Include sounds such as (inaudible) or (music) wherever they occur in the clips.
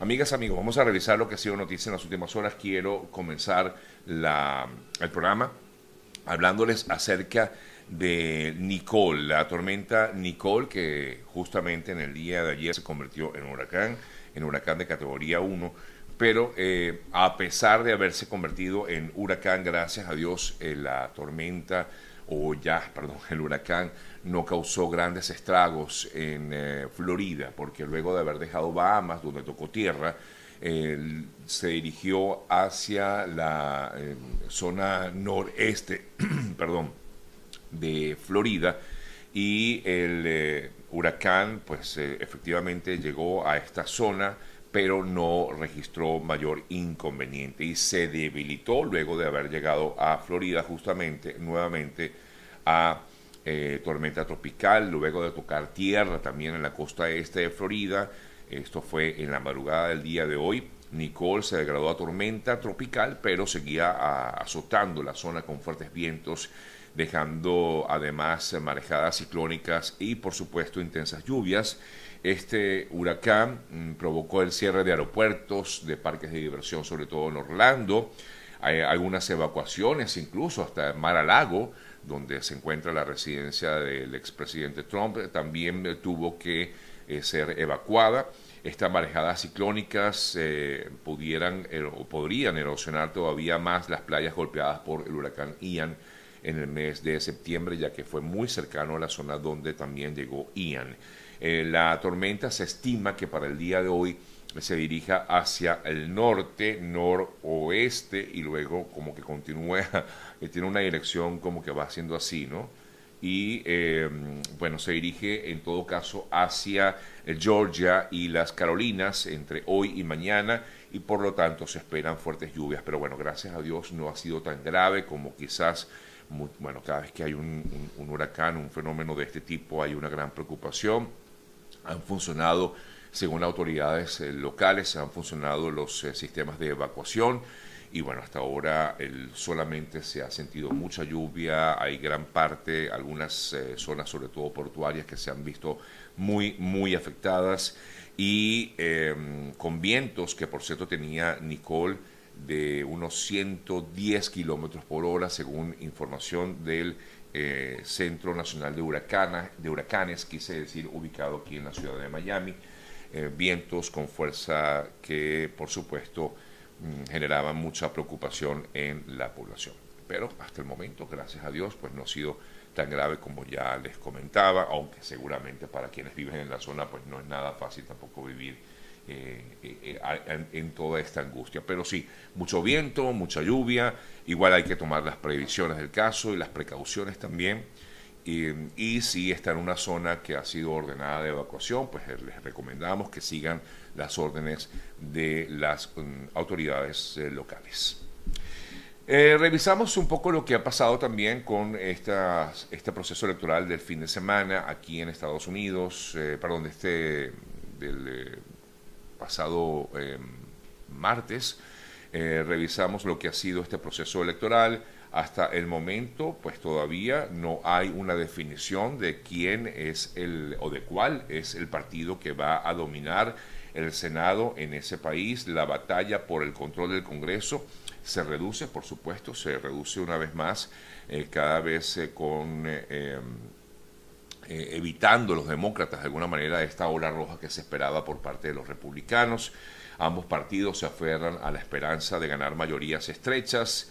Amigas, amigos, vamos a revisar lo que ha sido noticia en las últimas horas. Quiero comenzar el programa hablándoles acerca de Nicole, la tormenta Nicole, que justamente en el día de ayer se convirtió en huracán, en huracán de categoría 1, pero eh, a pesar de haberse convertido en huracán, gracias a Dios, eh, la tormenta, o ya, perdón, el huracán no causó grandes estragos en eh, Florida, porque luego de haber dejado Bahamas, donde tocó tierra, se dirigió hacia la eh, zona noreste, (clears throat) perdón, de Florida y el eh, huracán, pues efectivamente llegó a esta zona, pero no registró mayor inconveniente y se debilitó luego de haber llegado a Florida justamente nuevamente a eh, tormenta tropical, luego de tocar tierra también en la costa este de Florida. Esto fue en la madrugada del día de hoy. Nicole se degradó a tormenta tropical, pero seguía azotando la zona con fuertes vientos, dejando además marejadas ciclónicas y por supuesto intensas lluvias. Este huracán mm, provocó el cierre de aeropuertos, de parques de diversión, sobre todo en Orlando. Hay algunas evacuaciones, incluso hasta Mar-a-Lago, donde se encuentra la residencia del expresidente Trump, también tuvo que eh, ser evacuada. Estas marejadas ciclónicas eh, pudieran o podrían erosionar todavía más las playas golpeadas por el huracán Ian en el mes de septiembre, ya que fue muy cercano a la zona donde también llegó Ian. Eh, la tormenta se estima que para el día de hoy se dirija hacia el norte, noroeste y luego como que continúe, (laughs) tiene una dirección como que va haciendo así, ¿no? Y em, bueno, se dirige en todo caso hacia Georgia y las Carolinas entre hoy y mañana y por lo tanto se esperan fuertes lluvias, pero bueno, gracias a Dios no ha sido tan grave como quizás, bueno, cada vez que hay un huracán, un fenómeno de este tipo, hay una gran preocupación. Han funcionado según autoridades eh, locales, han funcionado los eh, sistemas de evacuación. Y bueno, hasta ahora solamente se ha sentido mucha lluvia, hay gran parte, algunas eh, zonas, sobre todo portuarias, que se han visto muy, muy afectadas. Y em, con vientos que por cierto tenía Nicole de unos 110 kilómetros por hora, según información del Centro Nacional de Huracanes, de Huracanes, quise decir, ubicado aquí en la ciudad de Miami. Eh, vientos con fuerza que, por supuesto, mm, generaban mucha preocupación en la población. Pero hasta el momento, gracias a Dios, pues no ha sido tan grave como ya les comentaba, aunque seguramente para quienes viven en la zona, pues no es nada fácil tampoco vivir eh, eh, en, toda esta angustia. Pero sí, mucho viento, mucha lluvia, igual hay que tomar las previsiones del caso y las precauciones también y, si está en una zona que ha sido ordenada de evacuación, pues eh, les recomendamos que sigan las órdenes de las mm, autoridades locales. Revisamos un poco lo que ha pasado también con esta, este proceso electoral del fin de semana aquí en Estados Unidos, perdón, de este, del pasado martes. revisamos lo que ha sido este proceso electoral, hasta el momento, pues todavía no hay una definición de quién es el o de cuál es el partido que va a dominar el Senado en ese país. La batalla por el control del Congreso se reduce, por supuesto, se reduce una vez más, eh, cada vez eh, con eh, evitando los demócratas de alguna manera esta ola roja que se esperaba por parte de los republicanos. Ambos partidos se aferran a la esperanza de ganar mayorías estrechas.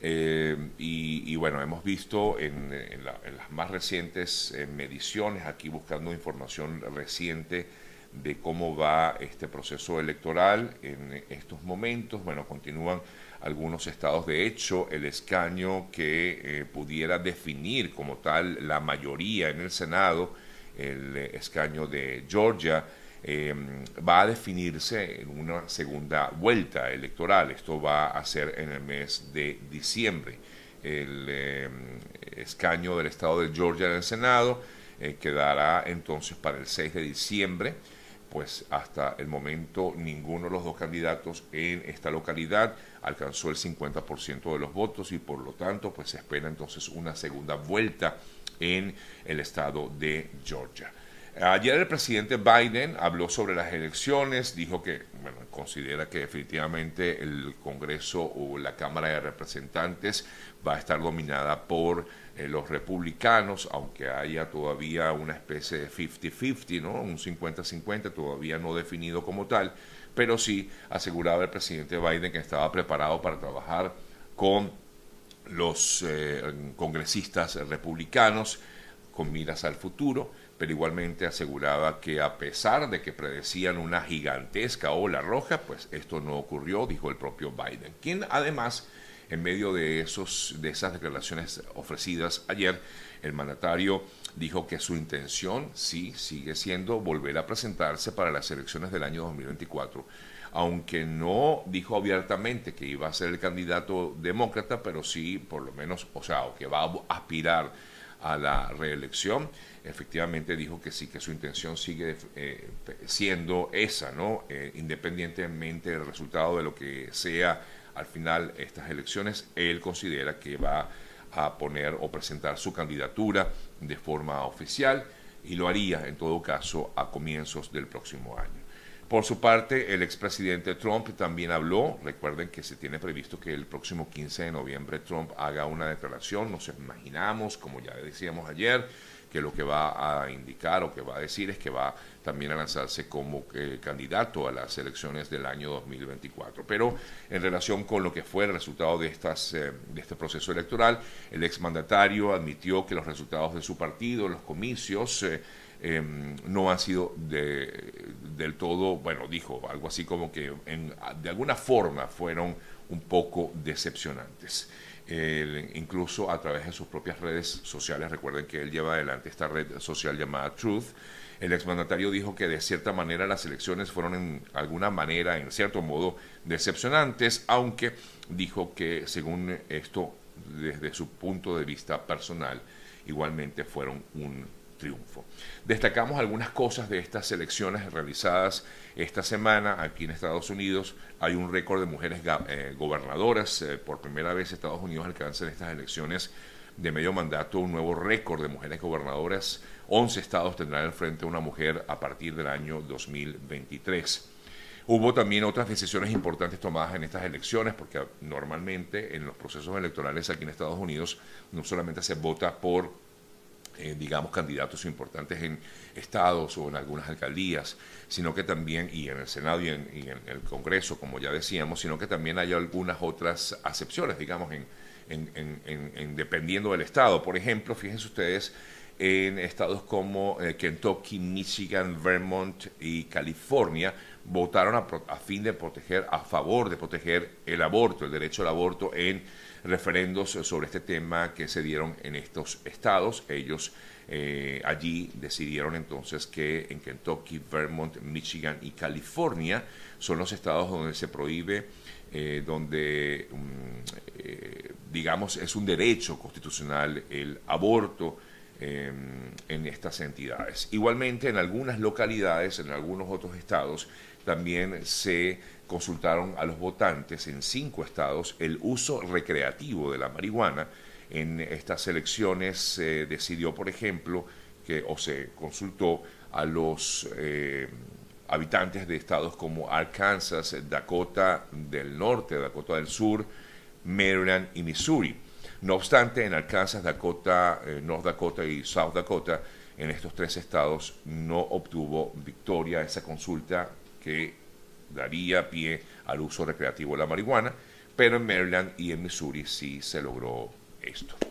Eh, y, bueno, hemos visto en, las más recientes mediciones, aquí buscando información reciente de cómo va este proceso electoral en estos momentos. Bueno, continúan algunos estados. De hecho, el escaño que eh, pudiera definir como tal la mayoría en el Senado, el escaño de Georgia, Em, va a definirse en una segunda vuelta electoral. Esto va a ser en el mes de diciembre. El em, escaño del estado de Georgia en el Senado eh, quedará entonces para el 6 de diciembre. Pues hasta el momento ninguno de los dos candidatos en esta localidad alcanzó el 50% de los votos y por lo tanto pues se espera entonces una segunda vuelta en el estado de Georgia. Ayer el presidente Biden habló sobre las elecciones, dijo que bueno, considera que definitivamente el Congreso o la Cámara de Representantes va a estar dominada por eh, los republicanos, aunque haya todavía una especie de 50-50, ¿no? un 50-50 todavía no definido como tal, pero sí aseguraba el presidente Biden que estaba preparado para trabajar con los eh, congresistas republicanos con miras al futuro pero igualmente aseguraba que a pesar de que predecían una gigantesca ola roja, pues esto no ocurrió, dijo el propio Biden, quien además, en medio de, esos, de esas declaraciones ofrecidas ayer, el mandatario dijo que su intención sí sigue siendo volver a presentarse para las elecciones del año 2024 aunque no dijo abiertamente que iba a ser el candidato demócrata, pero sí, por lo menos, o sea, o que va a aspirar a la reelección, efectivamente dijo que sí, que su intención sigue eh, siendo esa, ¿no? Eh, independientemente del resultado de lo que sea al final estas elecciones, él considera que va a poner o presentar su candidatura de forma oficial y lo haría en todo caso a comienzos del próximo año. Por su parte, el expresidente Trump también habló. Recuerden que se tiene previsto que el próximo 15 de noviembre Trump haga una declaración. Nos imaginamos, como ya decíamos ayer, que lo que va a indicar o que va a decir es que va también a lanzarse como eh, candidato a las elecciones del año 2024. Pero en relación con lo que fue el resultado de, estas, eh, de este proceso electoral, el exmandatario admitió que los resultados de su partido, los comicios, eh, Em, no han sido del todo, bueno, dijo algo así como que de alguna forma fueron un poco decepcionantes. Incluso a través de sus propias redes sociales, recuerden que él lleva adelante esta red social llamada Truth, el exmandatario dijo que de cierta manera las elecciones fueron en alguna manera, en cierto modo, decepcionantes, aunque dijo que según esto, desde su punto de vista personal, igualmente fueron un triunfo. Destacamos algunas cosas de estas elecciones realizadas esta semana aquí en Estados Unidos. Hay un récord de mujeres eh, gobernadoras. Eh, por primera vez Estados Unidos alcanza en estas elecciones de medio mandato un nuevo récord de mujeres gobernadoras. 11 estados tendrán al frente una mujer a partir del año 2023. Hubo también otras decisiones importantes tomadas en estas elecciones, porque normalmente en los procesos electorales aquí en Estados Unidos no solamente se vota por eh, digamos, candidatos importantes en estados o en algunas alcaldías, sino que también, y en el Senado y en, el Congreso, como ya decíamos, sino que también hay algunas otras acepciones, digamos, en, dependiendo del estado. Por ejemplo, fíjense ustedes, en estados como eh, Kentucky, Michigan, Vermont y California, votaron a, a, fin de proteger, a favor de proteger el aborto, el derecho al aborto en referendos sobre este tema que se dieron en estos estados. Ellos eh, allí decidieron entonces que en Kentucky, Vermont, Michigan y California son los estados donde se prohíbe, eh, donde, mm, eh, digamos, es un derecho constitucional el aborto en estas entidades. Igualmente, en algunas localidades, en algunos otros estados, también se consultaron a los votantes en cinco estados el uso recreativo de la marihuana. En estas elecciones se decidió, por ejemplo, que o se consultó a los eh, habitantes de estados como Arkansas, Dakota del Norte, Dakota del Sur, Maryland y Missouri. No obstante, en Arkansas, Dakota, eh, North Dakota y South Dakota, en estos tres estados no obtuvo victoria esa consulta que daría pie al uso recreativo de la marihuana, pero en Maryland y en Missouri sí se logró esto.